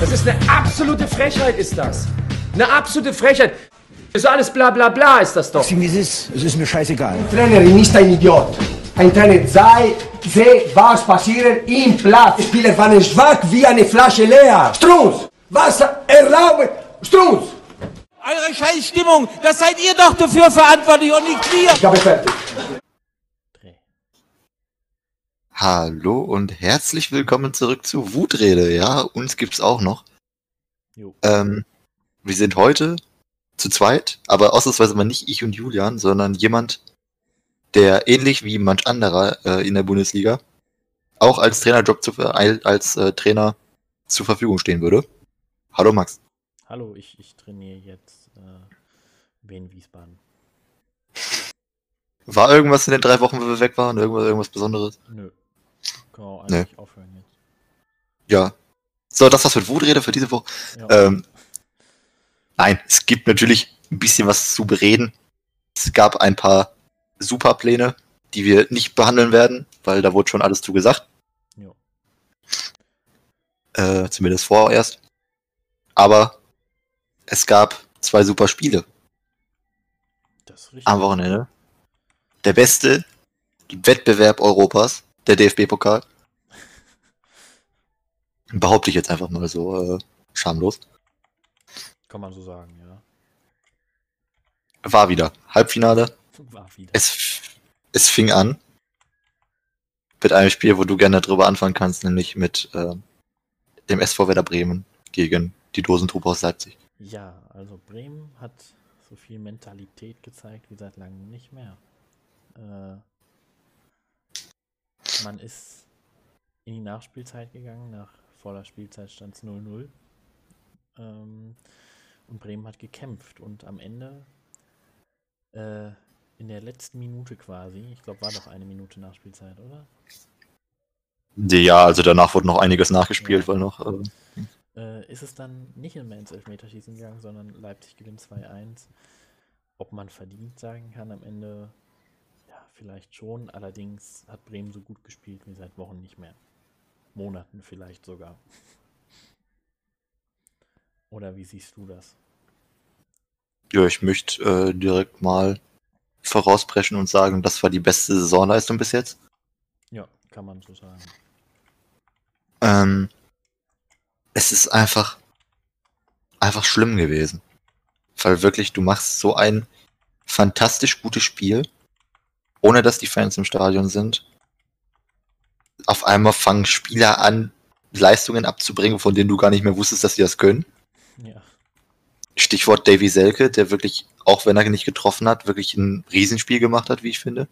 Das ist eine absolute Frechheit, ist das. Eine absolute Frechheit. Das ist alles bla bla bla, ist das doch. Sieh, wie es ist. Es ist mir scheißegal. Trainerin ist ein Idiot. Ein Trainer sei, sehe, was passiert im Platz. Spieler waren schwach wie eine Flasche leer. Strunz, was erlauben? Strunz! Eure Scheißstimmung, das seid ihr doch dafür verantwortlich und nicht wir. Ich habe fertig. Hallo und herzlich willkommen zurück zu Wutrede. Ja, uns gibt's auch noch. Ähm, wir sind heute zu zweit, aber ausnahmsweise mal nicht ich und Julian, sondern jemand, der ähnlich wie manch anderer äh, in der Bundesliga auch als Trainerjob zu, äh, als äh, Trainer zur Verfügung stehen würde. Hallo Max. Hallo, ich, ich trainiere jetzt äh, Wien Wiesbaden. War irgendwas in den drei Wochen, wo wir weg waren? Irgendwas, irgendwas Besonderes? Nö. Wir auch Nee. eigentlich aufhören jetzt. Ja. So, das war's mit Wutrede für diese Woche. Ja. Ähm, nein, es gibt natürlich ein bisschen was zu bereden. Es gab ein paar Superpläne, die wir nicht behandeln werden, weil da wurde schon alles zu gesagt. Jo. Äh, zumindest vorerst. Aber es gab zwei super Spiele Das ist richtig. am Wochenende. Der beste Wettbewerb Europas, der DFB-Pokal. Behaupte ich jetzt einfach mal so äh, schamlos. Kann man so sagen, ja. War wieder Halbfinale. War wieder. Es, es fing an mit einem Spiel, wo du gerne drüber anfangen kannst, nämlich mit äh, dem SV Werder Bremen gegen die Dosentruppe aus Leipzig. Ja, also Bremen hat so viel Mentalität gezeigt wie seit langem nicht mehr. Äh, man ist in die Nachspielzeit gegangen, nach voller Spielzeit stand es 0-0. Ähm, und Bremen hat gekämpft und am Ende äh, in der letzten Minute quasi, ich glaube war doch eine Minute Nachspielzeit, oder? Ja, also danach wurde noch einiges nachgespielt, Ja. weil noch. Äh, äh, ist es dann nicht mehr ins Elfmeterschießen gegangen, sondern Leipzig gewinnt 2-1. Ob man verdient sagen kann am Ende, vielleicht schon. Allerdings hat Bremen so gut gespielt wie seit Wochen nicht mehr. Monaten vielleicht sogar. Oder wie siehst du das? ja, ich möchte äh, direkt mal vorausprechen und sagen, das war die beste Saisonleistung bis jetzt. Ja, kann man so sagen. Ähm, es ist einfach, einfach schlimm gewesen. Weil wirklich, du machst so ein fantastisch gutes Spiel, ohne dass die Fans im Stadion sind. Auf einmal fangen Spieler an, Leistungen abzubringen, von denen du gar nicht mehr wusstest, dass sie das können. Ja, Stichwort Davy Selke, der wirklich, auch wenn er nicht getroffen hat, wirklich ein Riesenspiel gemacht hat, wie ich finde.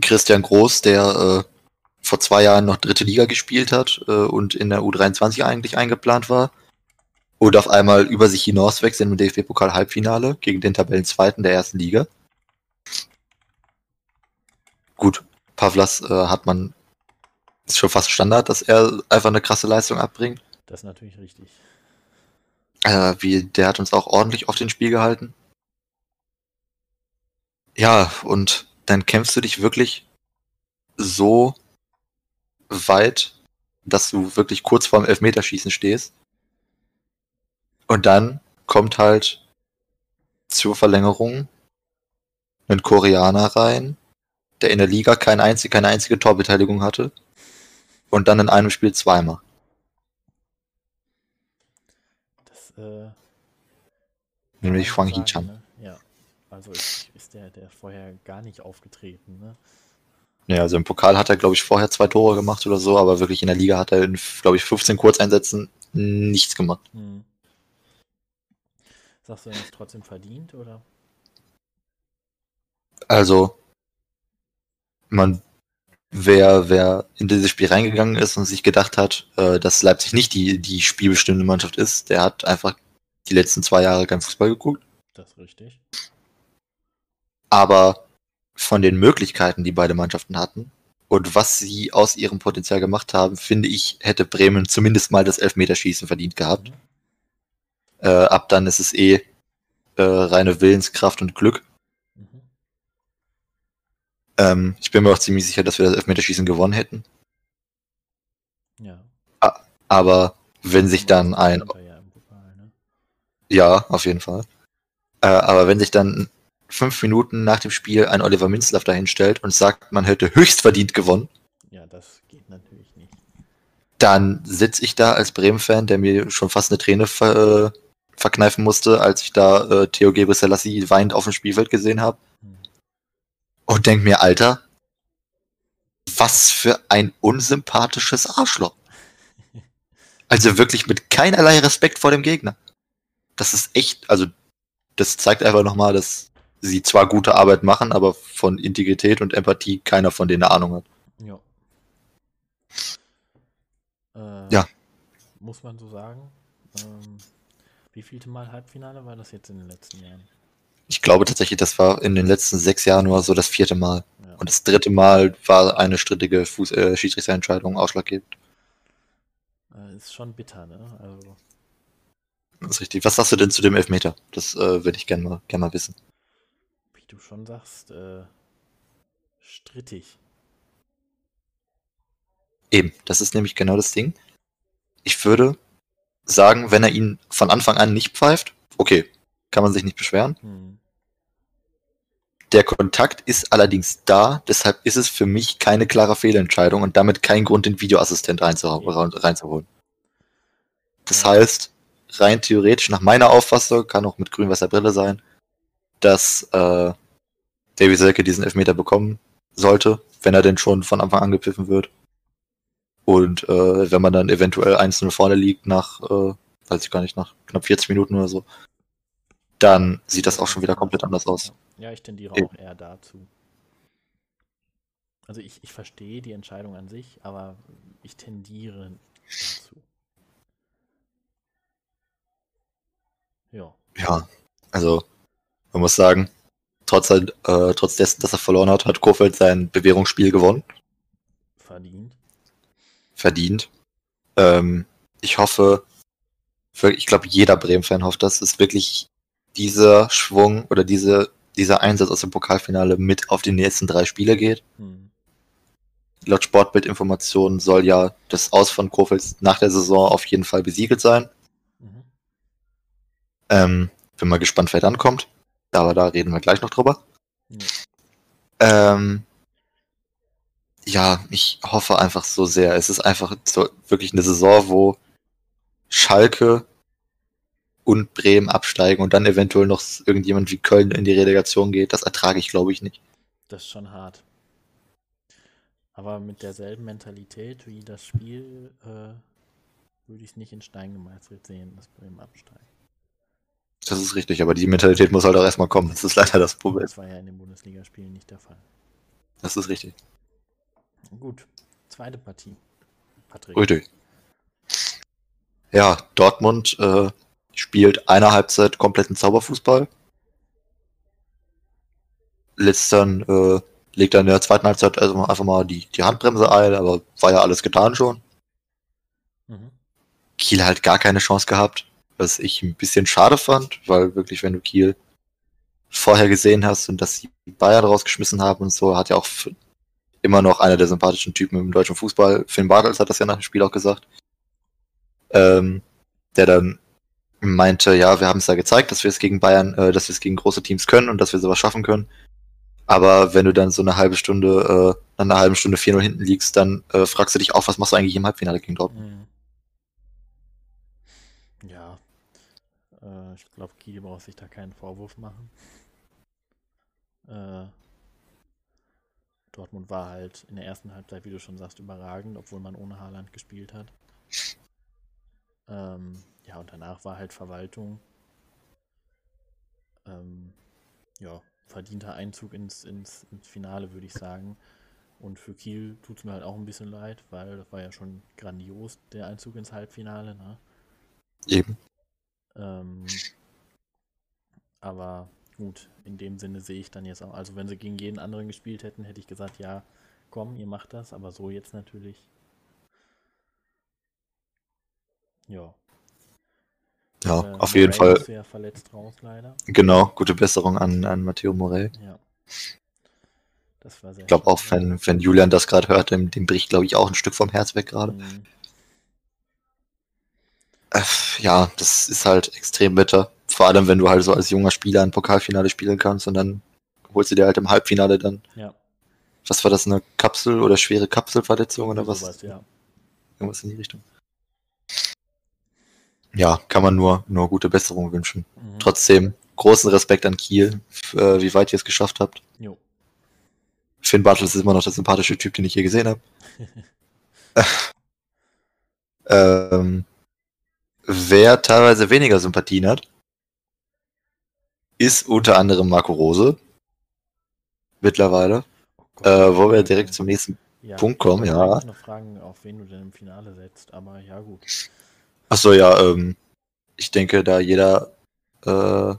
Christian Groß, der äh, vor zwei Jahren noch dritte Liga gespielt hat äh, und in der U23 eigentlich eingeplant war. Und auf einmal über sich hinaus wächst im DFB-Pokal Halbfinale gegen den Tabellenzweiten der ersten Liga. Gut, Pavlas äh, hat man, ist schon fast Standard, dass er einfach eine krasse Leistung abbringt. das ist natürlich richtig. Äh, wie, der hat uns auch ordentlich auf den Spiel gehalten. Ja, und dann kämpfst du dich wirklich so weit, dass du wirklich kurz vorm Elfmeterschießen stehst. Und dann kommt halt zur Verlängerung ein Koreaner rein, der in der Liga kein einzig, keine einzige Torbeteiligung hatte. Und dann in einem Spiel zweimal. Das, äh, Nämlich Huang sagen, ne? Ja, also ist, ist der, der vorher gar nicht aufgetreten, ne? Ja, also im Pokal hat er, glaube ich, vorher zwei Tore gemacht oder so, aber wirklich in der Liga hat er in, glaube ich, 15 Kurzeinsätzen nichts gemacht. Hm. Sagst du, er ist trotzdem verdient, oder? Also, man, wer, wer in dieses Spiel reingegangen ist und sich gedacht hat, äh, dass Leipzig nicht die, die spielbestimmende Mannschaft ist, der hat einfach die letzten zwei Jahre kein Fußball geguckt. Das ist richtig. Aber von den Möglichkeiten, die beide Mannschaften hatten und was sie aus ihrem Potenzial gemacht haben, finde ich, hätte Bremen zumindest mal das Elfmeterschießen verdient gehabt. Mhm. Äh, ab dann ist es eh äh, reine Willenskraft und Glück. Ähm, ich bin mir auch ziemlich sicher, dass wir das Elfmeterschießen gewonnen hätten. Ja. Aber wenn sich dann ein, ja ne? ja, auf jeden Fall. Äh, aber wenn sich dann fünf Minuten nach dem Spiel ein Oliver Minzlaff dahin stellt und sagt, man hätte höchst verdient gewonnen, Ja, das geht natürlich nicht. dann sitze ich da als Bremen-Fan, der mir schon fast eine Träne ver äh, verkneifen musste, als ich da äh, Theo Gebre Selassie weinend auf dem Spielfeld gesehen habe. Hm. Und denk mir, Alter, was für ein unsympathisches Arschloch. Also wirklich mit keinerlei Respekt vor dem Gegner. Das ist echt, also das zeigt einfach nochmal, dass sie zwar gute Arbeit machen, aber von Integrität und Empathie keiner von denen eine Ahnung hat. Ja. Äh, Ja. Muss man so sagen. Ähm, wie vielte Mal Halbfinale war das jetzt in den letzten Jahren? Ich glaube tatsächlich, das war in den letzten sechs Jahren nur so das vierte Mal. Ja. Und das dritte Mal war eine strittige Fuß äh, Schiedsrichterentscheidung ausschlaggebend. Äh, ist schon bitter, ne? Also, Das ist richtig. Was sagst du denn zu dem Elfmeter? Das äh, würde ich gerne mal, gern mal wissen. wie du schon sagst, äh, strittig. Eben, das ist nämlich genau das Ding. Ich würde sagen, wenn er ihn von Anfang an nicht pfeift, okay, kann man sich nicht beschweren. Hm. Der Kontakt ist allerdings da, deshalb ist es für mich keine klare Fehlentscheidung und damit kein Grund, den Videoassistent reinzuholen. Das Ja. heißt, rein theoretisch, nach meiner Auffassung, kann auch mit grün-weißer sein, dass äh, Davy Selke diesen Elfmeter bekommen sollte, wenn er denn schon von Anfang an gepfiffen wird. Und äh, wenn man dann eventuell 1-0 vorne liegt nach, äh, weiß ich gar nicht, nach knapp 40 Minuten oder so, dann sieht das auch schon wieder komplett anders aus. Ja, ich tendiere Eben. auch eher dazu. Also ich, ich verstehe die Entscheidung an sich, aber ich tendiere dazu. Ja. Ja, also man muss sagen, trotz, äh, trotz dessen, dass er verloren hat, hat Kofeld sein Bewährungsspiel gewonnen. verdient. verdient. Ähm, ich hoffe, ich glaube, jeder Bremen-Fan hofft, dass es wirklich dieser Schwung oder diese, dieser Einsatz aus dem Pokalfinale mit auf die nächsten drei Spiele geht. Hm. Laut Sportbildinformationen soll ja das Aus von Kofeld nach der Saison auf jeden Fall besiegelt sein. Mhm. Ähm, bin mal gespannt, wer dann kommt. Aber da reden wir gleich noch drüber. Ja. Ähm, ja, ich hoffe einfach so sehr. Es ist einfach so wirklich eine Saison, wo Schalke und Bremen absteigen und dann eventuell noch irgendjemand wie Köln in die Relegation geht. Das ertrage ich, glaube ich, nicht. Das ist schon hart. Aber mit derselben Mentalität wie das Spiel äh, würde ich es nicht in Stein gemeißelt sehen, dass Bremen absteigt. Das ist richtig, aber die Mentalität muss halt auch erstmal kommen. Das ist leider das Problem. Das war ja in den Bundesligaspielen nicht der Fall. Das ist richtig. Gut, zweite Partie. Patrick. Richtig. Ja, Dortmund äh, spielt eine Halbzeit kompletten Zauberfußball. Letzt dann, äh, legt dann in der zweiten Halbzeit also einfach mal die, die Handbremse ein, aber war ja alles getan schon. Mhm. Kiel halt gar keine Chance gehabt, was ich ein bisschen schade fand, weil wirklich, wenn du Kiel vorher gesehen hast und dass sie Bayern rausgeschmissen haben und so, hat ja auch immer noch einer der sympathischen Typen im deutschen Fußball, Finn Bartels hat das ja nach dem Spiel auch gesagt, ähm, der dann meinte, ja, wir haben es ja gezeigt, dass wir es gegen Bayern, äh, dass wir es gegen große Teams können und dass wir sowas schaffen können. Aber wenn du dann so eine halbe Stunde, äh, nach einer Stunde 4-0 hinten liegst, dann äh, fragst du dich auch, was machst du eigentlich im Halbfinale gegen Dortmund? Mhm. Ja, äh, ich glaube, Kiel braucht sich da keinen Vorwurf machen. Äh, Dortmund war halt in der ersten Halbzeit, wie du schon sagst, überragend, obwohl man ohne Haaland gespielt hat. Ähm, ja, und danach war halt Verwaltung. Ähm, ja, verdienter Einzug ins, ins, ins Finale, würde ich sagen. Und für Kiel tut es mir halt auch ein bisschen leid, weil das war ja schon grandios, der Einzug ins Halbfinale. Ne? Eben. Ähm, aber gut, in dem Sinne sehe ich dann jetzt auch, also wenn sie gegen jeden anderen gespielt hätten, hätte ich gesagt, ja, komm, ihr macht das, aber so jetzt natürlich. Ja. Ja, äh, auf jeden Fall. ist ja verletzt raus, leider. Genau, gute Besserung an, an Matteo Morel. Ja. Das war sehr Ich glaube auch, wenn, wenn Julian das gerade hört, dem, dem bricht, glaube ich, auch ein Stück vom Herz weg gerade. Mhm. Äh, ja, das ist halt extrem bitter. Vor allem, wenn du halt so als junger Spieler ein Pokalfinale spielen kannst und dann holst du dir halt im Halbfinale dann, Ja, was war das, eine Kapsel- oder schwere Kapselverletzung oder was? sowas, ja. Irgendwas in die Richtung. Ja, kann man nur, nur gute Besserung wünschen. Mhm. Trotzdem großen Respekt an Kiel, äh, wie weit ihr es geschafft habt. Jo. Finn Bartels ist immer noch der sympathische Typ, den ich je gesehen habe. ähm, wer teilweise weniger Sympathien hat, ist unter anderem Marco Rose. Mittlerweile. Oh Gott, Äh, wo wir direkt zum nächsten. ja, Punkt kommen, ich ja. eigentlich noch fragen, auf wen du denn im Finale setzt, aber ja gut. Achso, ja, ähm, ich denke, da jeder äh,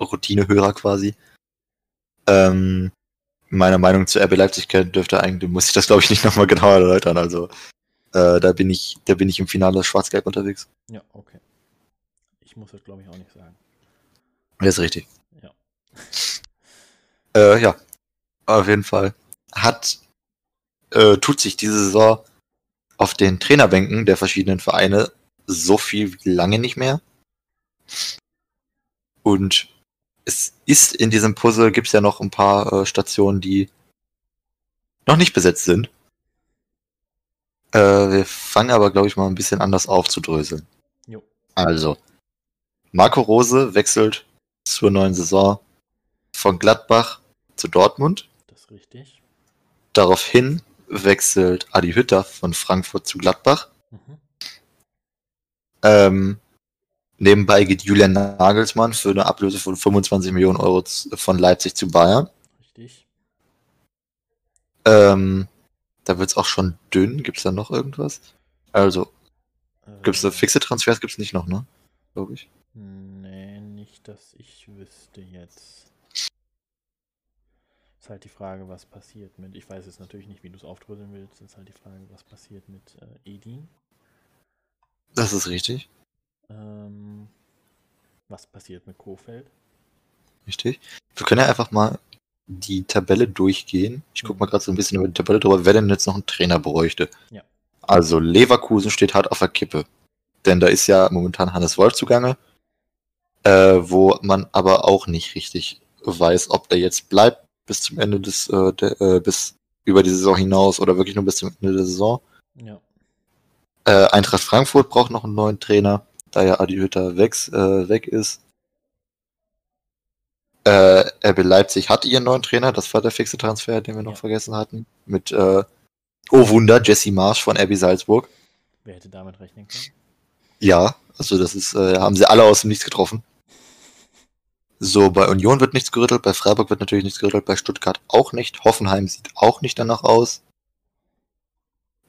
Routinehörer quasi ähm, meine Meinung zu RB Leipzig kennt, dürfte eigentlich, muss ich das glaube ich nicht nochmal genauer erläutern. Also äh, da bin ich, da bin ich im Finale schwarz-gelb unterwegs. Ja, okay. Ich muss das glaube ich auch nicht sagen. Das ist richtig. Ja. Äh, ja, auf jeden Fall. Hat, äh, tut sich diese Saison auf den Trainerbänken der verschiedenen Vereine so viel wie lange nicht mehr. Und es ist in diesem Puzzle, gibt es ja noch ein paar äh, Stationen, die noch nicht besetzt sind. Äh, wir fangen aber, glaube ich, mal ein bisschen anders aufzudröseln. Jo. Also, Marco Rose wechselt zur neuen Saison von Gladbach zu Dortmund. Das ist richtig. Daraufhin wechselt Adi Hütter von Frankfurt zu Gladbach. Mhm. Ähm, nebenbei geht Julian Nagelsmann für eine Ablöse von 25 Millionen Euro von Leipzig zu Bayern. Richtig. Ähm, da wird es auch schon dünn. Gibt es da noch irgendwas? Also, gibt es Äh, fixe Transfers? Gibt es nicht noch, ne? Glaube ich. Nee, nicht, dass ich wüsste jetzt. Ist halt die Frage, was passiert mit. Ich weiß jetzt natürlich nicht, wie du es aufdröseln willst. Ist halt die Frage, was passiert mit äh, Edin. Das ist richtig. Ähm, was passiert mit Kofeld? Richtig. Wir können ja einfach mal die Tabelle durchgehen. Ich gucke mal gerade so ein bisschen über die Tabelle drüber, wer denn jetzt noch einen Trainer bräuchte. Ja. Also Leverkusen steht hart auf der Kippe. Denn da ist ja momentan Hannes Wolf zugange, äh, wo man aber auch nicht richtig weiß, ob der jetzt bleibt bis zum Ende des, äh, der, äh, bis über die Saison hinaus oder wirklich nur bis zum Ende der Saison. Ja. Äh, Eintracht Frankfurt braucht noch einen neuen Trainer, da ja Adi Hütter weg, äh, weg ist. Äh, RB Leipzig hat ihren neuen Trainer, das war der fixe Transfer, den wir noch Ja. vergessen hatten. Mit, äh, oh Wunder, Jesse Marsch von RB Salzburg. Wer hätte damit rechnen können? Ja, also das ist, äh, haben sie alle aus dem Nichts getroffen. So, bei Union wird nichts gerüttelt, bei Freiburg wird natürlich nichts gerüttelt, bei Stuttgart auch nicht. Hoffenheim sieht auch nicht danach aus.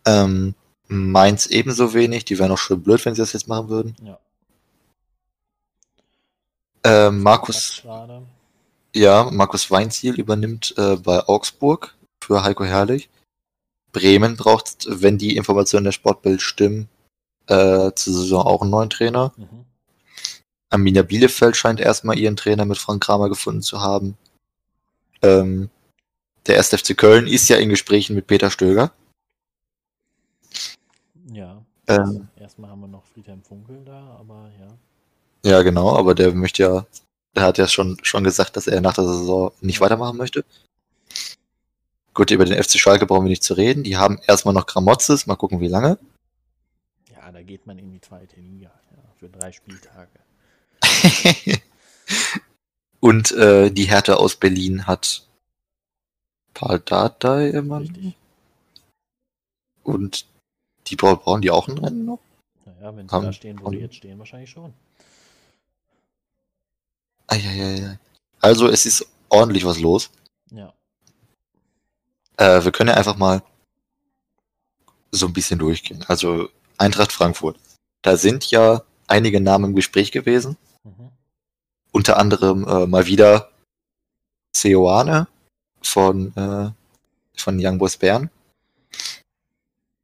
Ähm, Mainz ebenso wenig, die wären auch schon blöd, wenn sie das jetzt machen würden. Ja. Ähm, Markus, ja, Markus Weinziel übernimmt äh, bei Augsburg für Heiko Herrlich. Bremen braucht, wenn die Informationen der Sportbild stimmen, äh, zur Saison auch einen neuen Trainer. Mhm. Arminia Bielefeld scheint erstmal ihren Trainer mit Frank Kramer gefunden zu haben. Ähm, der 1. FC Köln ist ja in Gesprächen mit Peter Stöger. Ja. Ähm, Erstmal haben wir noch Friedhelm Funkel da, aber ja. ja, genau, aber der möchte ja, der hat ja schon, schon gesagt, dass er nach der Saison nicht weitermachen möchte. Gut, über den FC Schalke brauchen wir nicht zu reden. Die haben erstmal noch Gramotzes, mal gucken, wie lange. Ja, da geht man in die zweite Liga. Ja, für drei Spieltage. Und äh, die Hertha aus Berlin hat Paul Dardai immer. Richtig. Und die bra- brauchen die auch ein Rennen noch? Naja, wenn sie Haben- da stehen, wo sie haben- jetzt stehen, wahrscheinlich schon. Eieiei. Also es ist ordentlich was los. Ja. Äh, wir können ja einfach mal so ein bisschen durchgehen. Also Eintracht Frankfurt. Da sind ja einige Namen im Gespräch gewesen. Mhm. Unter anderem äh, mal wieder Seoane von, äh, von Young Boys Bern.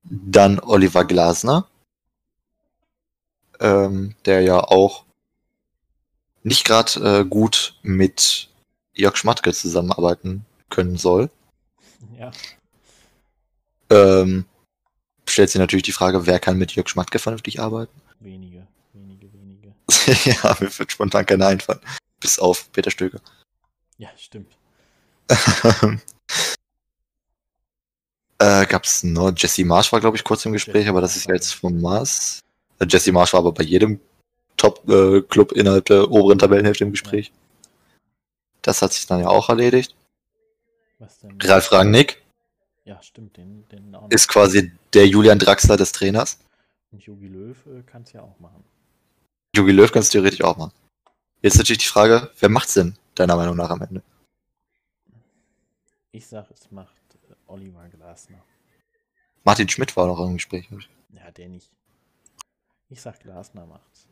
Dann Oliver Glasner, ähm, der ja auch nicht gerade äh, gut mit Jörg Schmatke zusammenarbeiten können soll. Ja. Ähm, stellt sich natürlich die Frage, wer kann mit Jörg Schmatke vernünftig arbeiten? Wenige. ja, mir wird spontan keiner einfallen. Bis auf Peter Stöger. Ja, stimmt. äh, gab's noch, Jesse Marsch war, glaube ich, kurz im Gespräch, aber das ist ja jetzt vom Mars. Äh, Jesse Marsch war aber bei jedem Top-Club innerhalb der oberen Tabellenhälfte im Gespräch. Das hat sich dann ja auch erledigt. Was denn? Ralf Rangnick Ja, stimmt, den, den ist quasi der Julian Draxler des Trainers. Und Jogi Löw äh, kann es ja auch machen. Jogi Löw kannst du theoretisch auch machen. Jetzt natürlich die Frage, wer macht's denn, deiner Meinung nach am Ende? Ich sag, es macht äh, Oliver Glasner. Martin Schmidt war noch im Gespräch. Ja, der nicht. Ich sag, Glasner macht's.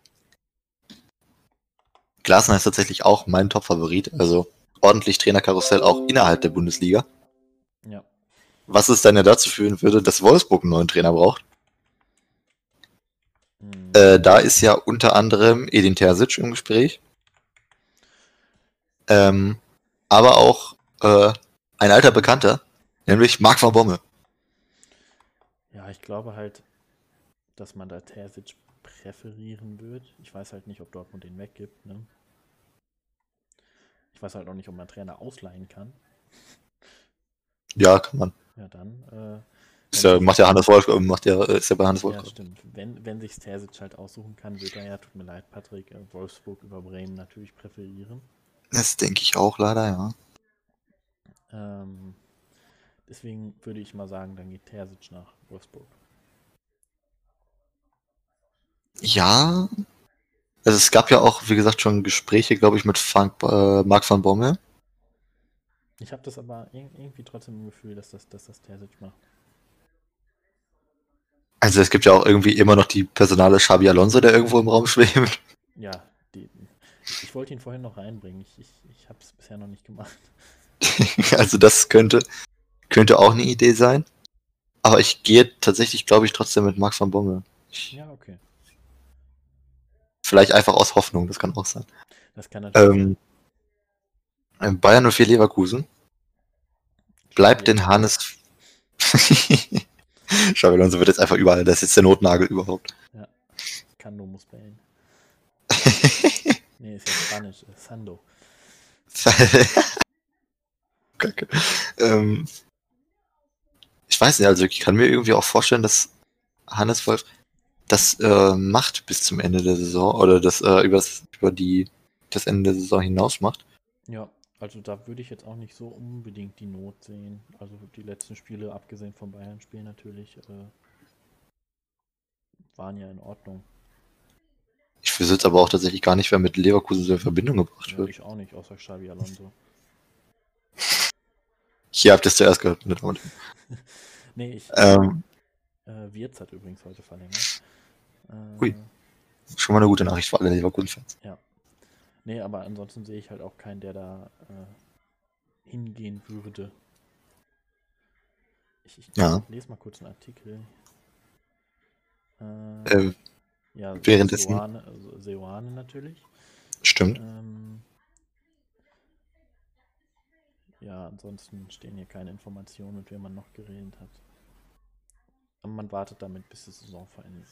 Glasner ist tatsächlich auch mein Top-Favorit, also ordentlich Trainerkarussell auch innerhalb der Bundesliga. Ja. Was es dann ja dazu führen würde, dass Wolfsburg einen neuen Trainer braucht. Äh, da ist ja unter anderem Edin Terzic im Gespräch. Ähm, aber auch äh, ein alter Bekannter, nämlich Marc van Bommel. Ja, ich glaube halt, dass man da Terzic präferieren wird. Ich weiß halt nicht, ob Dortmund den weggibt. Ne? Ich weiß halt auch nicht, ob man Trainer ausleihen kann. Ja, kann man. Ja, dann. Äh, Ist ja, macht ja Hannes Wolf, macht ja, ist ja bei Hannes Wolf. Ja, stimmt. Wenn, wenn sich Terzic halt aussuchen kann, wird er ja, tut mir leid, Patrick, äh, Wolfsburg über Bremen natürlich präferieren. das denke ich auch leider, ja. Ähm, deswegen würde ich mal sagen, dann geht Terzic nach Wolfsburg. Ja. Also es gab ja auch, wie gesagt, schon Gespräche, glaube ich, mit Frank, äh, Marc van Bommel. Ich habe das aber ir- irgendwie trotzdem im Gefühl, dass das, dass das Terzic macht. Also es gibt ja auch irgendwie immer noch die Personale Xabi Alonso, der irgendwo im Raum schwebt. Ja, die, ich wollte ihn vorhin noch reinbringen. Ich, ich, ich habe es bisher noch nicht gemacht. also das könnte, könnte auch eine Idee sein. Aber ich gehe tatsächlich, glaube ich, trotzdem mit Max van Bommel. Ja, okay. vielleicht einfach aus Hoffnung, das kann auch sein. Das kann natürlich. Ähm, ähm, Bayern 04 Leverkusen. Bleibt denn Hannes... Xabi Alonso wird jetzt einfach überall, das ist jetzt der Notnagel überhaupt. Kando muss bellen. Nee, ist ja Spanisch. äh, Sando. Kacke. Ähm, ich weiß nicht, also ich kann mir irgendwie auch vorstellen, dass Hannes Wolf das äh, macht bis zum Ende der Saison oder das äh, über die das Ende der Saison hinaus macht. Ja, also da würde ich jetzt auch nicht so unbedingt die Not sehen. Also die letzten Spiele, abgesehen vom Bayern-Spiel natürlich, äh, waren ja in Ordnung. Ich wüsste jetzt aber auch tatsächlich gar nicht, wer mit Leverkusen so in Verbindung gebracht Ja, wird. ich auch nicht, außer Xabi Alonso. Hier habt ihr es zuerst gehört. und Herren. Nee, ich. Ähm, Äh, Wirtz hat übrigens heute verlängert. Äh, Ui. schon mal eine gute Nachricht für alle Leverkusen-Fans. Nee, aber ansonsten sehe ich halt auch keinen, der da äh, hingehen würde. Ich, ich Ja. lese mal kurz einen Artikel. Äh, Äh, ja, währenddessen- Seoane, also Seoane natürlich. stimmt. Ähm, ja, ansonsten stehen hier keine Informationen, mit wem man noch geredet hat. Aber man wartet damit, bis die Saison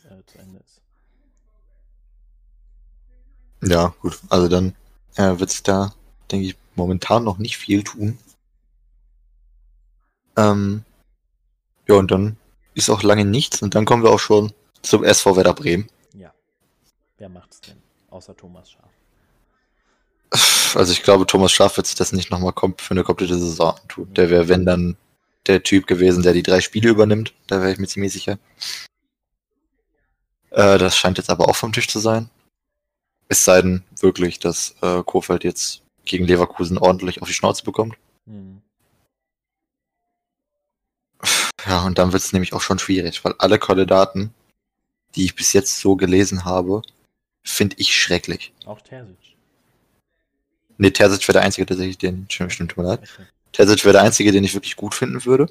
äh, zu Ende ist. Ja, gut. Also dann äh, wird sich da, denke ich, momentan noch nicht viel tun. Ähm, ja, und dann ist auch lange nichts und dann kommen wir auch schon zum SV Werder Bremen. Ja. Wer macht's denn? Außer Thomas Schaf. Also ich glaube, Thomas Schaaf wird sich das nicht nochmal für eine komplette Saison antun. Der wäre, wenn dann, der Typ gewesen, der die drei Spiele übernimmt. Da wäre ich mir ziemlich sicher. Äh, das scheint jetzt aber auch vom Tisch zu sein. Es sei denn wirklich, dass äh, Kofeld jetzt gegen Leverkusen ordentlich auf die Schnauze bekommt. Hm. Ja, und dann wird es nämlich auch schon schwierig, weil alle Kandidaten, die ich bis jetzt so gelesen habe, finde ich schrecklich. Auch Terzic. Ne, Terzic wäre der Einzige, tatsächlich, den, stimmt, stimmt, tut mir leid. Okay. Terzic wäre der Einzige, den ich wirklich gut finden würde.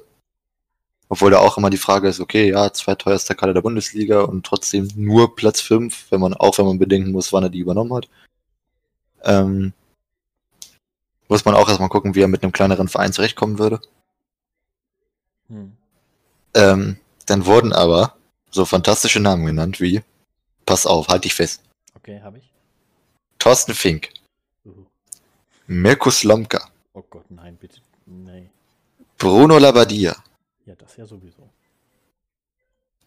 Obwohl da auch immer die Frage ist, okay, ja, zweiteuerster Kader der Bundesliga und trotzdem nur Platz 5, wenn man, auch wenn man bedenken muss, wann er die übernommen hat. Ähm, muss man auch erstmal gucken, wie er mit einem kleineren Verein zurechtkommen würde. Hm. Ähm, Dann wurden aber so fantastische Namen genannt wie, pass auf, halt dich fest, Okay, habe ich. Thorsten Fink, Uh. Mirko Slomka, Oh Gott, nein, bitte. Nee. Bruno Labbadia. Ja, das ja sowieso.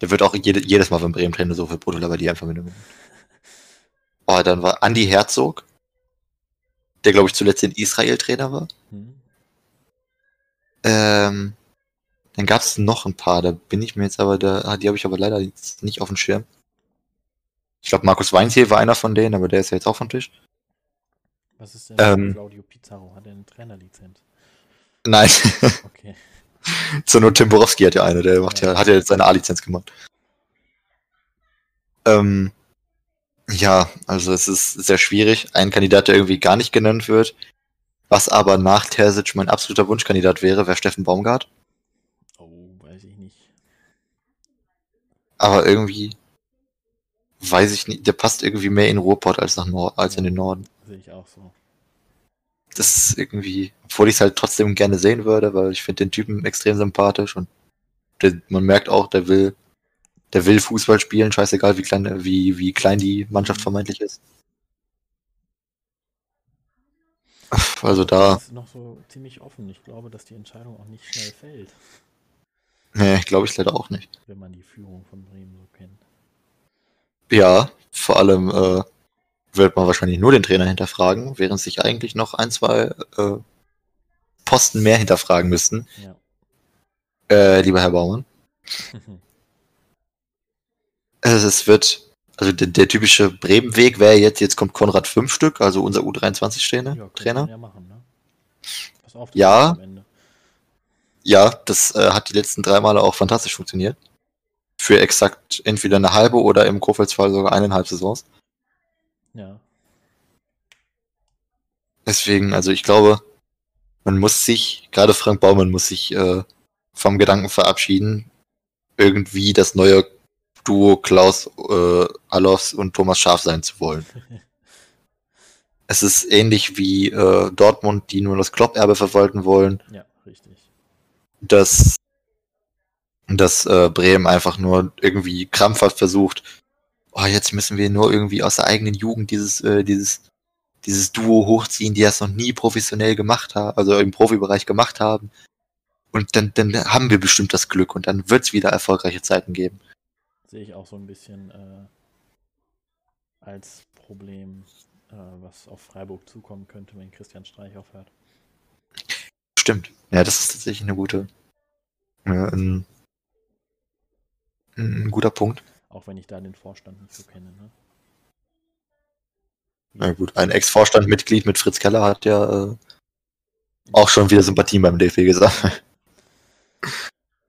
Der wird auch jede, jedes Mal, wenn Bremen Trainer so für Bruno Labbadia einfach mit Oh, dann war Andy Herzog, der glaube ich zuletzt in Israel Trainer war. Hm? Ähm, dann gab es noch ein paar, da bin ich mir jetzt aber, da, ah, die habe ich aber leider nicht auf dem Schirm. Ich glaube, Markus Weinziel war einer von denen, aber der ist ja jetzt auch vom Tisch. Was ist denn Ähm. Claudio Pizarro? Hat er eine Trainerlizenz? Nein, Okay. zur Not Tim Borowski hat ja eine, der macht ja, hat ja jetzt seine A-Lizenz gemacht. Ähm, ja, also es ist sehr schwierig. Ein Kandidat, der irgendwie gar nicht genannt wird, was aber nach Terzic mein absoluter Wunschkandidat wäre, wäre Steffen Baumgart. Oh, weiß ich nicht. Aber irgendwie weiß ich nicht, der passt irgendwie mehr in Ruhrpott als nach Nord als in den Norden. Sehe ich auch so. Das ist irgendwie, obwohl ich es halt trotzdem gerne sehen würde, weil ich finde den Typen extrem sympathisch und der, man merkt auch, der will, der will Fußball spielen, scheißegal wie klein, wie, wie klein die Mannschaft vermeintlich ist. Also da, Das ist noch so ziemlich offen. Ich glaube, dass die Entscheidung auch nicht schnell fällt, nee, glaube ich leider auch nicht. wenn man die Führung von Bremen so kennt. Ja, vor allem äh, wird man wahrscheinlich nur den Trainer hinterfragen, während sich eigentlich noch ein, zwei äh, Posten mehr hinterfragen müssten. Ja. Äh, lieber Herr Baumann. Also es wird, also der, der typische Bremen-Weg wäre jetzt, jetzt kommt Konrad fünf Stück, also unser U23-Trainer. ja, Trainer. ja machen, ne? Pass auf, das Ja. Ja, das äh, hat die letzten drei Male auch fantastisch funktioniert. Für exakt entweder eine halbe oder im Kofels-Fall sogar eineinhalb Saisons. Ja. Deswegen, also ich glaube, man muss sich, gerade Frank Baumann muss sich äh, vom Gedanken verabschieden, irgendwie das neue Duo Klaus äh, Allofs und Thomas Schaf sein zu wollen. es ist ähnlich wie äh, Dortmund, die nur das Klopp-Erbe verwalten wollen, Ja, richtig. dass, dass äh, Bremen einfach nur irgendwie krampfhaft versucht, oh, jetzt müssen wir nur irgendwie aus der eigenen Jugend dieses, äh, dieses, dieses Duo hochziehen, die das noch nie professionell gemacht haben, also im Profibereich gemacht haben. Und dann, dann haben wir bestimmt das Glück und dann wird es wieder erfolgreiche Zeiten geben. Sehe ich auch so ein bisschen äh, als Problem, äh, was auf Freiburg zukommen könnte, wenn Christian Streich aufhört. Stimmt. Ja, das ist tatsächlich eine gute, ja, ein, ein guter Punkt. Auch wenn ich da den Vorstand nicht so kenne, ne? Na gut, ein Ex-Vorstandmitglied mit Fritz Keller hat ja äh, auch schon wieder Sympathien beim DFB gesagt.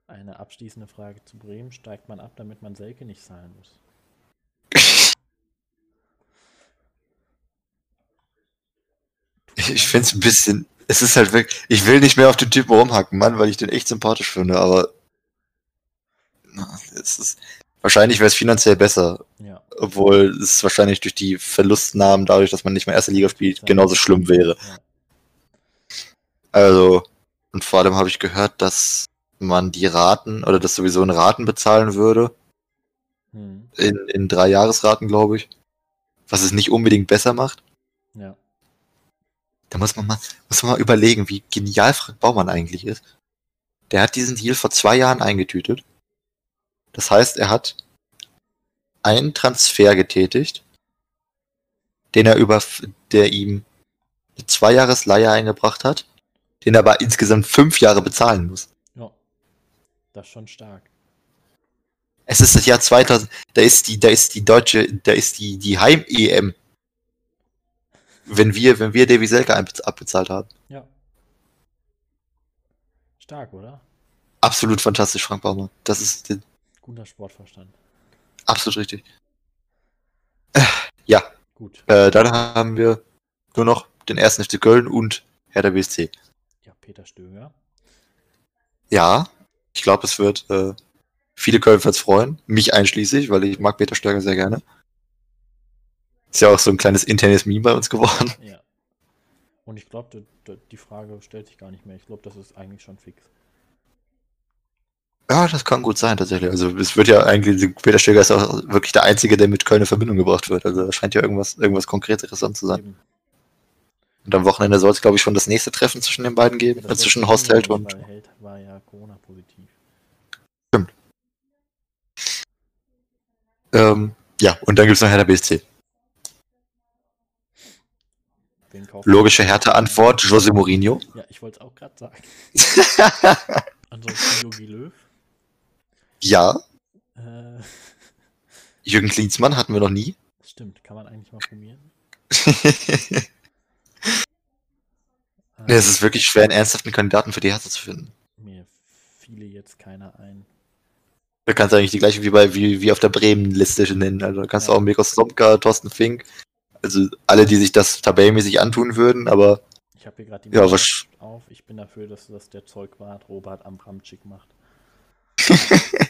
Eine abschließende Frage zu Bremen. Steigt man ab, damit man Selke nicht zahlen muss? Ich, finde es ein bisschen. Es ist halt wirklich. Ich will nicht mehr auf den Typen rumhacken, Mann, weil ich den echt sympathisch finde, aber. Na, Es ist, wahrscheinlich wäre es finanziell besser, Ja. obwohl es wahrscheinlich durch die Verlustnahmen, dadurch, dass man nicht mehr erste Liga spielt, genauso schlimm wäre. Ja. Also, und vor allem habe ich gehört, dass man die Raten oder das sowieso in Raten bezahlen würde, Hm. in, in drei Jahresraten, glaube ich. Was es nicht unbedingt besser macht. Ja. Da muss man mal, muss man mal überlegen, wie genial Frank Baumann eigentlich ist. Der hat diesen Deal vor zwei Jahren eingetütet. Das heißt, er hat einen Transfer getätigt, den er über, der ihm eine Zweijahresleihe eingebracht hat, den er aber insgesamt fünf Jahre bezahlen muss. Ja. Das ist schon stark. Es ist das Jahr 2000, da ist die, da ist die deutsche, da ist die, die Heim-EM. Wenn wir, wenn wir Davy Selke abbezahlt haben. Ja. Stark, oder? Absolut fantastisch, Frank Baumann. Das ist Guter Sportverstand. absolut richtig. Äh, ja, Gut. äh, dann haben wir nur noch den ersten FC Köln und Hertha BSC. Ja, Peter Stöger. Ja, ich glaube, es wird äh, viele Köln-Fans freuen, mich einschließlich, weil ich mag Peter Stöger sehr gerne. Ist ja auch so ein kleines internes Meme bei uns geworden. Ja. Und ich glaube, die Frage stellt sich gar nicht mehr. Ich glaube, das ist eigentlich schon fix. Ja, das kann gut sein, tatsächlich. Also es wird ja eigentlich, Peter Stöger ist auch wirklich der Einzige, der mit Köln in Verbindung gebracht wird. Also da scheint ja irgendwas, irgendwas Konkreteres an zu sein. Und am Wochenende soll es, glaube ich, schon das nächste Treffen zwischen den beiden geben. Das zwischen Horst Held und. Held war ja Corona-positiv. Ähm, ja, und dann gibt es noch Hertha BSC. Logische? Härte-Antwort, Jose Mourinho. Ja, ich wollte es auch gerade sagen. Ansonsten Jogi Löw. Ja, Äh, Jürgen Klinsmann hatten wir noch nie. stimmt, kann man eigentlich mal probieren. Nee, es ist wirklich schwer, einen ernsthaften Kandidaten für die Hertha zu finden. Mir fiele jetzt keiner ein. Da kannst du eigentlich die gleiche wie bei wie, wie auf der Bremen-Liste nennen. Also da kannst du Ja. auch Mikos Slomka, Thorsten Fink. Also alle, die sich das tabellenmäßig antun würden, aber Ich habe hier gerade die Ja, auf. Ich bin dafür, dass das der Zeugwart Robert Abramczyk macht.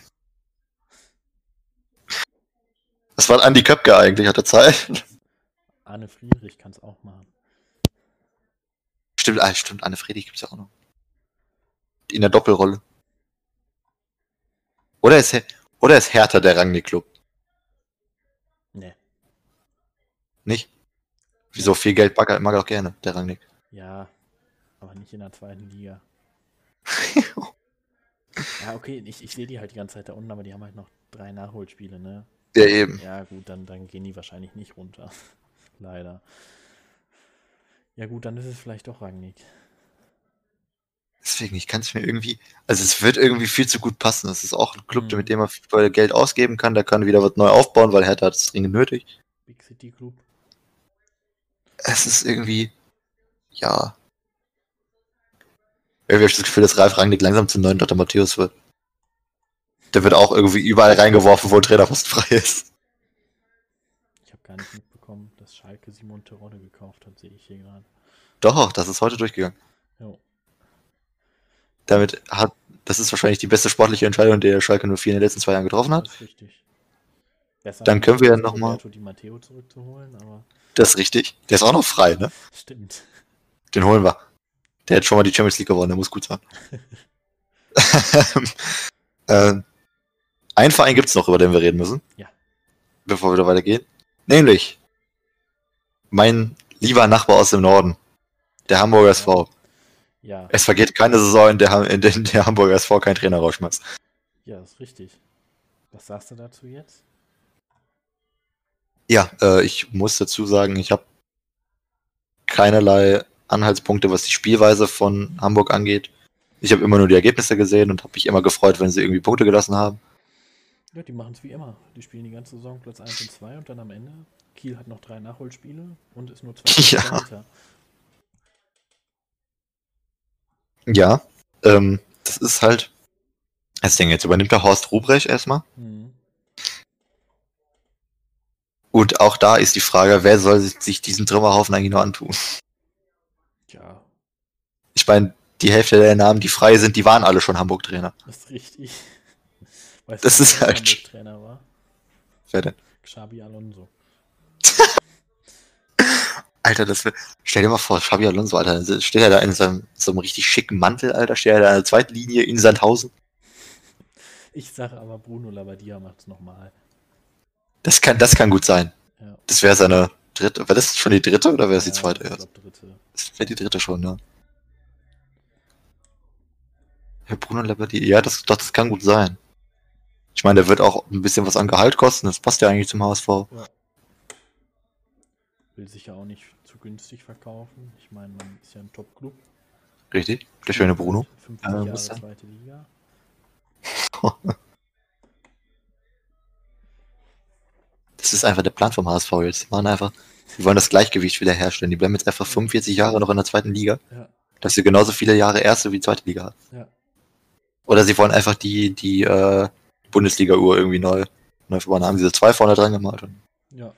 das war Andi Köpke eigentlich, hat er Zeit. Arne Friedrich kann es auch machen. Stimmt, ah, stimmt, Anne Friedrich gibt's ja auch noch. In der Doppelrolle. Oder ist, oder ist Hertha der Rangnick-Club? Ne, Nicht? Wieso viel Geld mag er, mag er auch gerne, der Rangnick. ja, aber nicht in der zweiten Liga. Ja, okay, ich, ich sehe die halt die ganze Zeit da unten, aber die haben halt noch drei Nachholspiele, ne? Ja, eben. Ja, gut, dann, dann gehen die wahrscheinlich nicht runter. Leider. Ja, gut, dann ist es vielleicht doch Rangnick. Deswegen, ich kann es mir irgendwie. Also es wird irgendwie viel zu gut passen. Das ist auch ein Club, Mhm. mit dem man viel Geld ausgeben kann. Der kann wieder was neu aufbauen, weil Hertha hat es dringend nötig. Big City Club. Es ist irgendwie. Ja. Irgendwie habe ich das Gefühl, dass Ralf Rangnick langsam zum neuen Dr. Matthäus wird. Der wird auch irgendwie überall reingeworfen, wo ein Trainer fast frei ist. Ich habe gar nicht mitbekommen, dass Schalke Simon Terodde gekauft hat, sehe ich hier gerade. Doch, das ist heute durchgegangen. Jo. Damit hat. Das ist wahrscheinlich die beste sportliche Entscheidung, die der Schalke nur vier in den letzten zwei Jahren getroffen hat. Das ist richtig. Besser Dann können wir ja als noch mal- Roberto Di Matteo zurückzuholen, aber Das ist richtig. Der ist auch noch frei, ne? stimmt. Den holen wir. Der hat schon mal die Champions League gewonnen, der muss gut sein. ähm, einen Verein gibt's noch, über den wir reden müssen. Ja. Bevor wir da weitergehen. Nämlich mein lieber Nachbar aus dem Norden, der Hamburger SV. Ja, Es vergeht keine Saison, in der, in der der Hamburger SV kein Trainer rausschmeißt. ja, ist richtig. Was sagst du dazu jetzt? Ja, äh, ich muss dazu sagen, ich habe keinerlei Anhaltspunkte, was die Spielweise von Hamburg angeht. Ich habe immer nur die Ergebnisse gesehen und habe mich immer gefreut, wenn sie irgendwie Punkte gelassen haben. Ja, die machen es wie immer. Die spielen die ganze Saison Platz 1 und 2 und dann am Ende. Kiel hat noch drei Nachholspiele und ist nur zwei Ja. Dahinter. Ja, ähm, das ist halt. Das Ding, jetzt übernimmt der Horst Ruprecht erstmal. Mhm. Und auch da ist die Frage, wer soll sich- diesen Trümmerhaufen eigentlich noch antun? Tja, Ich meine, die Hälfte der Namen, die frei sind, die waren alle schon Hamburg-Trainer. das ist richtig. Weißt Das wer ist halt- Hamburg-Trainer war? Wer denn? Xabi Alonso. Alter, das wird. Stell dir mal vor, Xabi Alonso, Alter, steht er da in seinem, so einem richtig schicken Mantel, Alter, steht er da in der zweiten Linie in Sandhausen. Ich sage aber, Bruno Labbadia macht es nochmal. Das kann, das kann gut sein. Ja. Das wäre seine dritte. War das schon die dritte oder wäre es die zweite Ich erst? glaube, dritte. Das wäre die dritte schon, ja. Ja, Bruno Labbadia, ja, das, doch, das kann gut sein. Ich meine, der wird auch ein bisschen was an Gehalt kosten, das passt ja eigentlich zum HSV. Will sich ja auch nicht zu günstig verkaufen. Ich meine, man ist ja ein Top-Club. Richtig? Der schöne Bruno. 50 Ja, Jahre sein. zweite Liga. Das ist einfach der Plan vom HSV jetzt. Die machen einfach, die wollen das Gleichgewicht wieder herstellen. Die bleiben jetzt einfach 45 Jahre noch in der zweiten Liga, Ja, dass sie genauso viele Jahre erste wie zweite Liga haben. ja. Oder sie wollen einfach die, die äh, Bundesliga-Uhr irgendwie neu, neu verbauen. Da haben diese zwei vorne dran gemalt. Und Ja.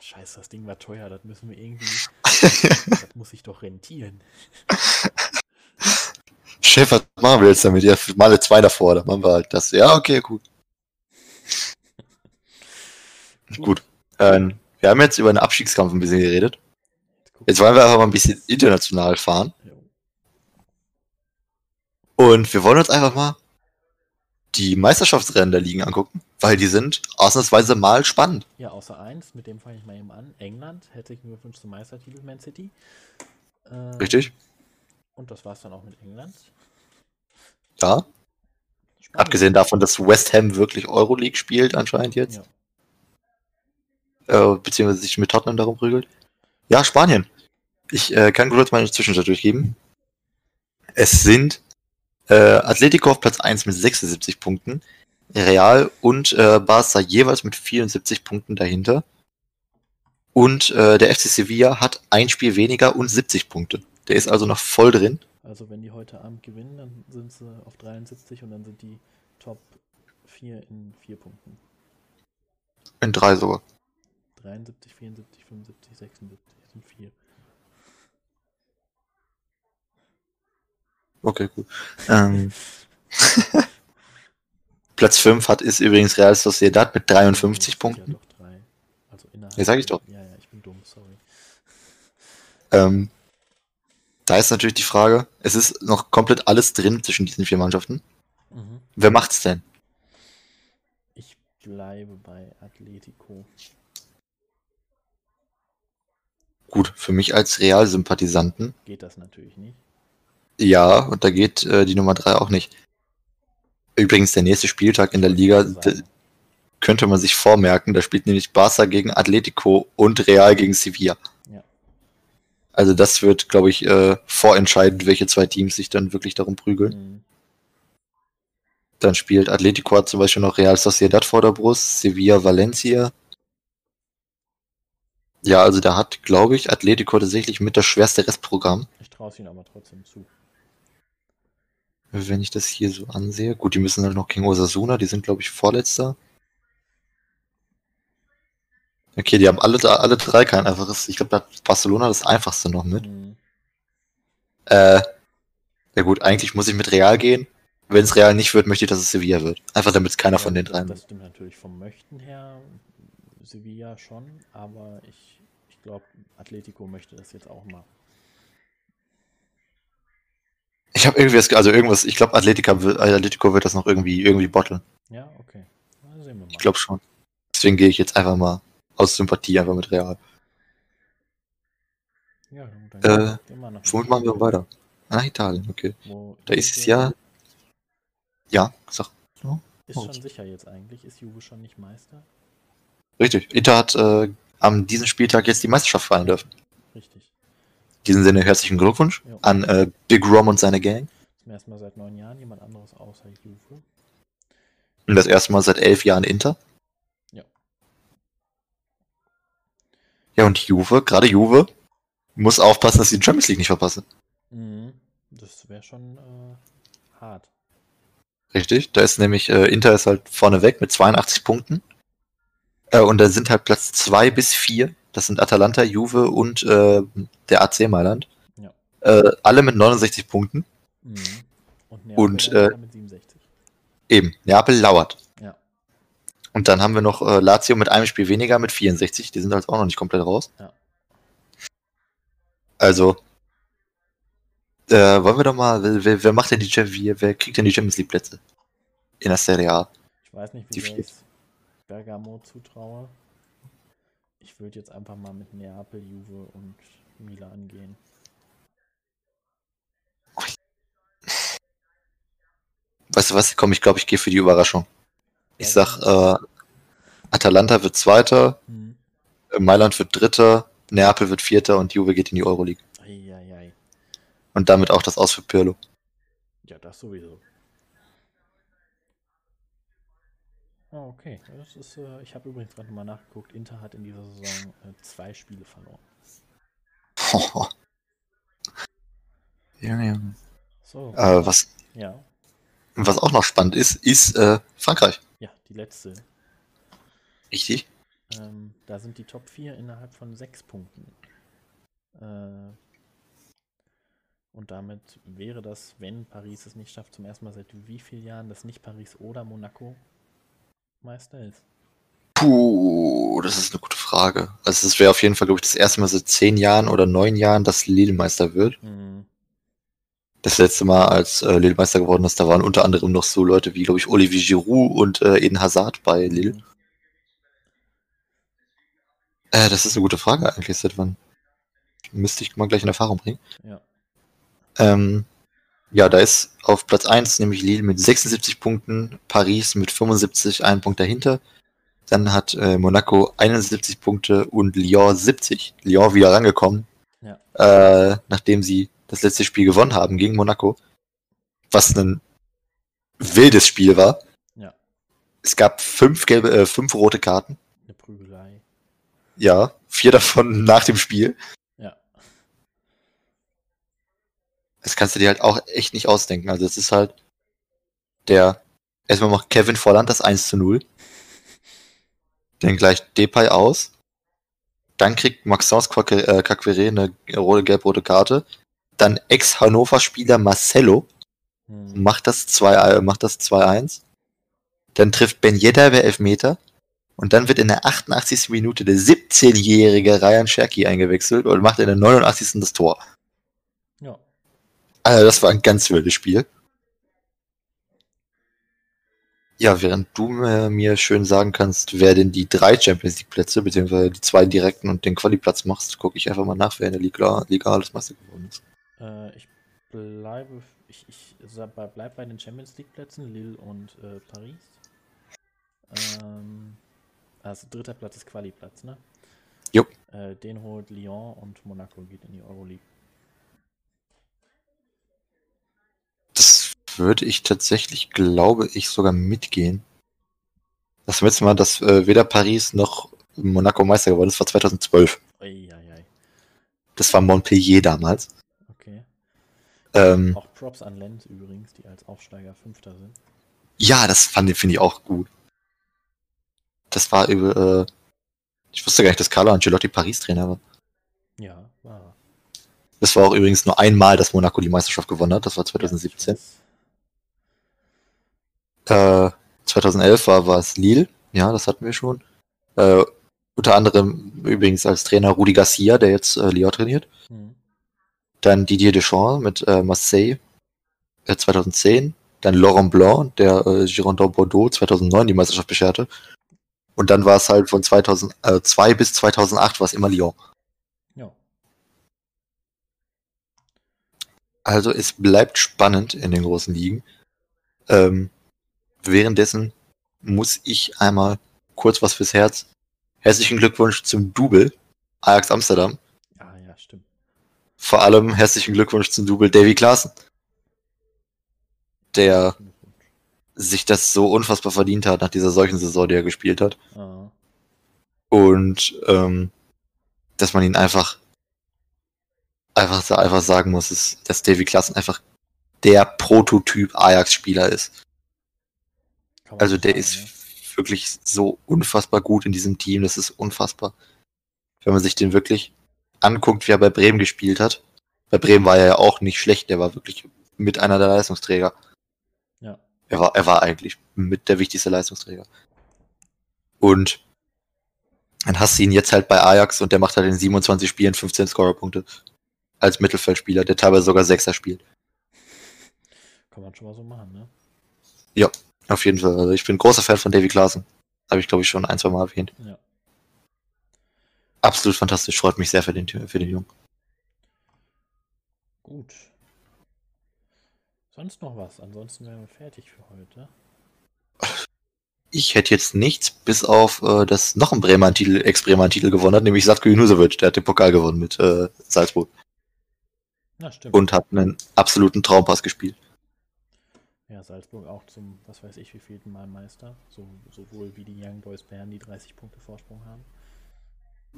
Scheiße, das Ding war teuer, das müssen wir irgendwie. das muss sich doch rentieren. Chef, was machen wir jetzt damit? Ja, male zwei davor, dann machen wir halt das. Ja, okay, gut. Gut. Ähm, wir haben jetzt über den Abstiegskampf ein bisschen geredet. Jetzt wollen wir aber mal ein bisschen international fahren. Und wir wollen uns einfach mal die Meisterschaftsrennen der Ligen angucken, weil die sind ausnahmsweise mal spannend. Ja, außer eins, mit dem fange ich mal eben an. England, herzlichen Glückwunsch zum Meistertitel Man City. Ähm, Richtig? Und das war's dann auch mit England. Ja. Spannend. Abgesehen davon, dass West Ham wirklich Euroleague spielt anscheinend jetzt. Ja. Äh, beziehungsweise sich mit Tottenham darum prügelt. Ja, Spanien. Ich äh, kann kurz meine Zwischenstadt durchgeben. Es sind äh, Atletico auf Platz 1 mit 76 Punkten, Real und äh, Barca jeweils mit 74 Punkten dahinter. Und äh, der FC Sevilla hat ein Spiel weniger und 70 Punkte. Der ist also noch voll drin. Also wenn die heute Abend gewinnen, dann sind sie auf 73 und dann sind die Top 4 in 4 Punkten. In drei sogar. 73, 74, 75, 76 das sind 4. Okay, gut. Ähm, Platz 5 hat ist übrigens Real Sociedad mit 53 Punkten. Ja, doch 3. Also innerhalb. Ja, sag ich doch. Ja, ja, ich bin dumm, sorry. Ähm, da ist natürlich die Frage, es ist noch komplett alles drin zwischen diesen vier Mannschaften. Mhm. Wer macht's denn? Ich bleibe bei Atletico. Gut, für mich als Real-Sympathisanten, Geht das natürlich nicht. Ja, und da geht äh, die Nummer 3 auch nicht. Übrigens, der nächste Spieltag in der Liga könnte man sich vormerken, da spielt nämlich Barca gegen Atletico und Real gegen Sevilla. Ja. Also das wird, glaube ich, äh, vorentscheidend, welche zwei Teams sich dann wirklich darum prügeln. Mhm. Dann spielt Atletico hat zum Beispiel noch Real Sociedad vor der Brust, Sevilla, Valencia. Ja, also da hat, glaube ich, Atletico tatsächlich mit das schwerste Restprogramm, Ich traue es ihnen aber trotzdem zu. Wenn ich das hier so ansehe. Gut, die müssen halt noch gegen Osasuna, die sind, glaube ich, Vorletzter. Okay, die haben alle, alle drei kein einfaches. Ich glaube, da hat Barcelona das einfachste noch mit. Mhm. Äh, ja gut, eigentlich muss ich mit Real gehen. Wenn es Real nicht wird, möchte ich, dass es Sevilla wird. Einfach damit es keiner von den das, dreien Das wird. stimmt natürlich vom Möchten her. Sevilla schon, aber ich, ich glaube, Atletico möchte das jetzt auch mal. Ich habe irgendwie, das, also irgendwas, ich glaube, Atletico, wird das noch irgendwie, irgendwie botteln. Ja, okay. Na, sehen wir mal. Ich glaube schon. Deswegen gehe ich jetzt einfach mal aus Sympathie einfach mit Real. Ja, dann Äh, nach Womit machen wir weiter? Ah, Italien, okay. Wo Da ist es ja. Ja, sag. Ist Oh. schon sicher jetzt eigentlich. Ist Juve schon nicht Meister? Richtig. Inter hat äh, am diesem Spieltag jetzt die Meisterschaft feiern dürfen. Richtig. In diesem Sinne herzlichen Glückwunsch Ja. an äh, Big Rom und seine Gang. Zum ersten Mal seit neun Jahren jemand anderes außer Juve. Und das erste Mal seit elf Jahren Inter. Ja. Ja, und Juve, gerade Juve, muss aufpassen, dass sie die Champions League nicht verpassen. Mhm. Das wäre schon äh, hart. Richtig. Da ist nämlich, äh, Inter ist halt vorne weg mit 82 Punkten. Äh, und da sind halt Platz 2 bis 4. Das sind Atalanta, Juve und äh, der AC Mailand. Ja. Äh, alle mit 69 Punkten. Mhm. Und, Und, Neapel äh, mit 67. Eben, Neapel lauert. Ja. Und dann haben wir noch äh, Lazio mit einem Spiel weniger mit 64. Die sind halt auch noch nicht komplett raus. Ja. Also, äh, wollen wir doch mal, wer, wer, macht denn die wer, wer kriegt denn die Champions League Plätze? In der Serie A. Ich weiß nicht, wie ich jetzt Bergamo zutraue. Ich würde jetzt einfach mal mit Neapel, Juve und Milan gehen. Weißt du was? Komm, ich glaube, ich gehe für die Überraschung. Ich sag, äh, Atalanta wird Zweiter, Mhm. Mailand wird Dritter, Neapel wird Vierter und Juve geht in die Euroleague. Eieiei. Und damit auch das Aus für Pirlo. Ja, das sowieso. Ah, okay. Das ist, äh, ich habe übrigens gerade nochmal nachgeguckt. Inter hat in dieser Saison äh, zwei Spiele verloren. ja, ja. So. Äh, was, Ja. was auch noch spannend ist, ist äh, Frankreich. Ja, die letzte. Richtig? Ähm, da sind die Top 4 innerhalb von sechs Punkten. Äh, und damit wäre das, wenn Paris es nicht schafft, zum ersten Mal seit wie vielen Jahren, dass nicht Paris oder Monaco Meister ist. Puh, das ist eine gute Frage. Also es wäre auf jeden Fall, glaube ich, das erste Mal seit zehn Jahren oder neun Jahren, dass Lille Meister wird. Mhm. Das letzte Mal, als äh, Lille Meister geworden ist, da waren unter anderem noch so Leute wie, glaube ich, Olivier Giroud und äh, Eden Hazard bei Lille. Äh, das ist eine gute Frage eigentlich, seit wann? Müsste ich mal gleich in Erfahrung bringen. Ja. Ähm, ja, da ist auf Platz 1 nämlich Lille mit 76 Punkten, Paris mit 75, einen Punkt dahinter. Dann hat äh, Monaco 71 Punkte und Lyon 70. Lyon wieder rangekommen, Ja. äh, nachdem sie das letzte Spiel gewonnen haben gegen Monaco. Was ein wildes Spiel war. Ja. Es gab fünf gelbe, äh, fünf rote Karten. Eine Prügelei. Ja, vier davon nach dem Spiel. Ja. Das kannst du dir halt auch echt nicht ausdenken. Also es ist halt der, erstmal macht Kevin Volland das 1 zu 0. Dann gleich Depay aus. Dann kriegt Maxence Caquere eine rote, gelb-rote Karte. Dann Ex-Hannover-Spieler Marcelo Hm. macht das 2, äh, macht das 2-1. Dann trifft Ben Yedder bei Elfmeter. Und dann wird in der 88. Minute der 17-jährige Ryan Cherky eingewechselt und macht in der 89. das Tor. Also das war ein ganz wildes Spiel. Ja, während du äh, mir schön sagen kannst, wer denn die drei Champions League Plätze, beziehungsweise die zwei direkten und den Quali-Platz machst, gucke ich einfach mal nach, wer in der Liga, Liga alles Meister geworden ist. Äh, ich bleibe, ich, ich bleib bei den Champions League Plätzen, Lille und äh, Paris. Ähm, also dritter Platz ist Quali-Platz, ne? Jo. Äh, den holt Lyon und Monaco geht in die Euroleague. Das würde ich tatsächlich, glaube ich, sogar mitgehen. Das letzte Mal, dass äh, weder Paris noch Monaco Meister geworden ist, war 2012. Eieiei. Das war Montpellier damals. Okay. Ähm, Auch Props an Lens übrigens, die als Aufsteiger Fünfter sind. Ja, das fand finde ich auch gut. Das war über, äh, ich wusste gar nicht, dass Carlo Ancelotti Paris-Trainer war. Ja, war. Das war auch übrigens nur einmal, dass Monaco die Meisterschaft gewonnen hat. Das war Ja, 2017. ich Äh, weiß. 2011 war, war es Lille. Ja, das hatten wir schon. Äh, unter anderem übrigens als Trainer Rudi Garcia, der jetzt äh, Lyon trainiert. Hm. Dann Didier Deschamps mit äh, Marseille äh, 2010. Dann Laurent Blanc, der äh, Girondin Bordeaux 2009 die Meisterschaft bescherte. Und dann war es halt von 2002 bis 2008 war es immer Lyon. Ja. Also es bleibt spannend in den großen Ligen. Ähm, währenddessen muss ich einmal kurz was fürs Herz. Herzlichen Glückwunsch zum Double Ajax Amsterdam. Ah, ja, stimmt. Vor allem herzlichen Glückwunsch zum Double Davy Klaassen, der sich das so unfassbar verdient hat nach dieser solchen Saison, die er gespielt hat. Ah, Und ähm, dass man ihn einfach einfach, einfach sagen muss, ist, dass Davy Klaassen einfach der Prototyp Ajax-Spieler ist. Also so der sagen, ist ne? wirklich so unfassbar gut in diesem Team. Das ist unfassbar. Wenn man sich den wirklich anguckt, wie er bei Bremen gespielt hat. Bei Bremen war er ja auch nicht schlecht. Der war wirklich mit einer der Leistungsträger. Ja. Er war, er war eigentlich mit der wichtigste Leistungsträger. Und dann hast du ihn jetzt halt bei Ajax und der macht halt in 27 Spielen 15 Scorerpunkte. Als Mittelfeldspieler, der teilweise sogar Sechser spielt. Kann man schon mal so machen, ne? Auf jeden Fall. Also ich bin großer Fan von Davy Klaassen. Habe ich, glaube ich, schon ein, zwei Mal erwähnt. Ja. Absolut fantastisch. Freut mich sehr für den, für den Jungen. Gut. Sonst noch was? Ansonsten wären wir fertig für heute. Ich hätte jetzt nichts, bis auf, äh, dass noch ein Bremer Titel, Ex-Bremer Titel gewonnen hat, nämlich Satko Junusovic. Der hat den Pokal gewonnen mit äh, Salzburg Na, stimmt. und hat einen absoluten Traumpass gespielt. Ja, Salzburg auch zum, was weiß ich, wie vielten Mal Meister. So, sowohl wie die Young Boys Bern, die 30 Punkte Vorsprung haben.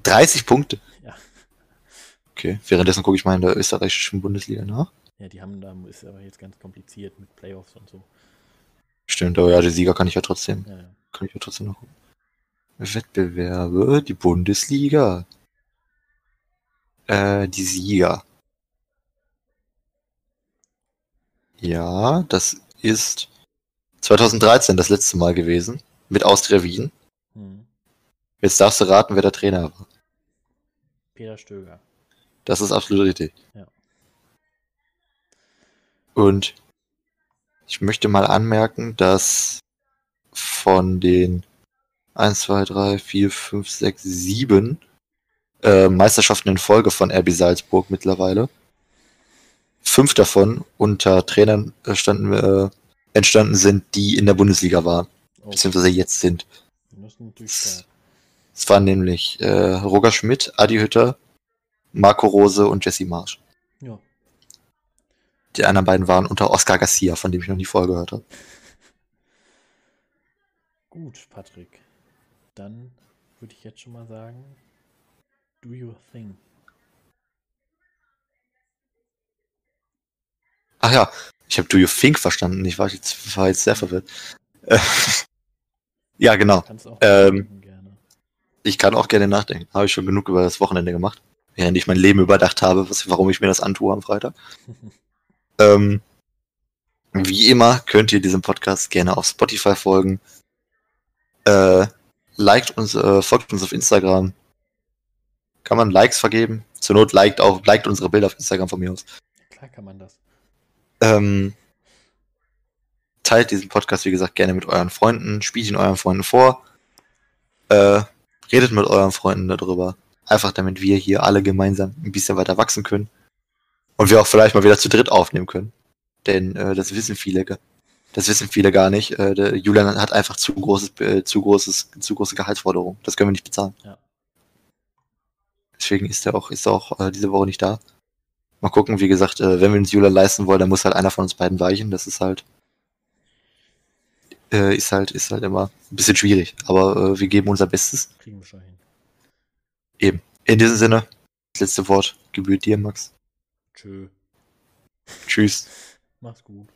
30 Punkte. Ja. Okay, währenddessen gucke ich mal in der österreichischen Bundesliga nach. Ja, die haben da, ist aber jetzt ganz kompliziert mit Playoffs und so. Stimmt, aber ja, die Sieger kann ich ja trotzdem, Ja, ja. kann ich ja trotzdem noch gucken. Wettbewerbe, die Bundesliga. Äh, die Sieger. Ja, das ist 2013 das letzte Mal gewesen. Mit Austria Wien. Hm. Jetzt darfst du raten, wer der Trainer war. Peter Stöger. Das ist absolut richtig. Und ich möchte mal anmerken, dass von den 1, 2, 3, 4, 5, 6, 7 äh, Meisterschaften in Folge von RB Salzburg mittlerweile. Fünf davon unter Trainern äh, äh, entstanden sind, die in der Bundesliga waren, Oh, beziehungsweise jetzt sind. Es waren nämlich äh, Roger Schmidt, Adi Hütter, Marco Rose und Jesse Marsch. Ja. Die anderen beiden waren unter Oscar Garcia, von dem ich noch nie vorher gehört habe. Gut, Patrick. Dann würde ich jetzt schon mal sagen, do your thing. Ach ja, ich habe Do You Think verstanden. Ich war jetzt, war jetzt sehr verwirrt. Äh, ja, genau. Ähm. Ich kann auch gerne nachdenken. Habe ich schon genug über das Wochenende gemacht. Während ich mein Leben überdacht habe, was, warum ich mir das antue am Freitag. ähm, wie immer könnt ihr diesem Podcast gerne auf Spotify folgen. Äh, liked uns, äh, folgt uns auf Instagram. Kann man Likes vergeben? Zur Not liked auch, liked unsere Bilder auf Instagram von mir aus. Klar kann man das. Ähm, teilt diesen Podcast, wie gesagt, gerne mit euren Freunden, spielt ihn euren Freunden vor, äh, redet mit euren Freunden darüber. Einfach damit wir hier alle gemeinsam ein bisschen weiter wachsen können. Und wir auch vielleicht mal wieder zu dritt aufnehmen können. Denn äh, das wissen viele, das wissen viele gar nicht. Äh, der Julian hat einfach zu großes, äh, zu großes, zu große Gehaltsforderung. Das können wir nicht bezahlen. Ja. Deswegen ist er auch, ist er auch äh, diese Woche nicht da. Mal gucken, wie gesagt, äh, wenn wir uns Julian leisten wollen, dann muss halt einer von uns beiden weichen. Das ist halt, äh, ist halt, ist halt immer ein bisschen schwierig. Aber äh, wir geben unser Bestes. Kriegen wir schon hin. Eben. In diesem Sinne, das letzte Wort gebührt dir, Max. Tschö. Tschüss. Mach's gut.